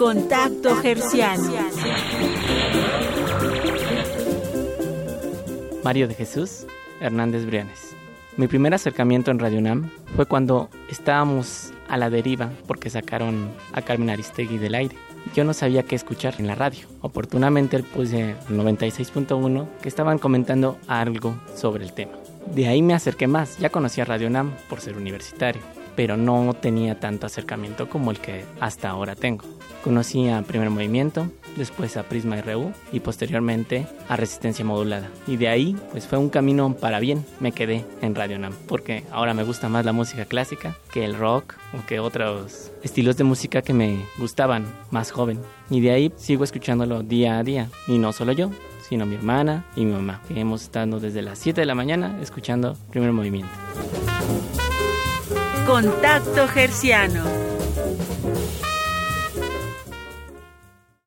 Contacto Gerciano. Mario de Jesús Hernández Brianes. Mi primer acercamiento en Radio UNAM fue cuando estábamos a la deriva porque sacaron a Carmen Aristegui del aire. Yo no sabía qué escuchar en la radio. Oportunamente puse el 96.1 que estaban comentando algo sobre el tema. De ahí me acerqué más. Ya conocía Radio UNAM por ser universitario, pero no tenía tanto acercamiento como el que hasta ahora tengo. Conocí a Primer Movimiento, después a Prisma RU y posteriormente a Resistencia Modulada. Y de ahí, pues fue un camino para bien. Me quedé en Radio Nam porque ahora me gusta más la música clásica que el rock o que otros estilos de música que me gustaban más joven. Y de ahí sigo escuchándolo día a día. Y no solo yo, sino mi hermana y mi mamá, que hemos estado desde las 7 de la mañana escuchando Primer Movimiento. Contacto Gerciano.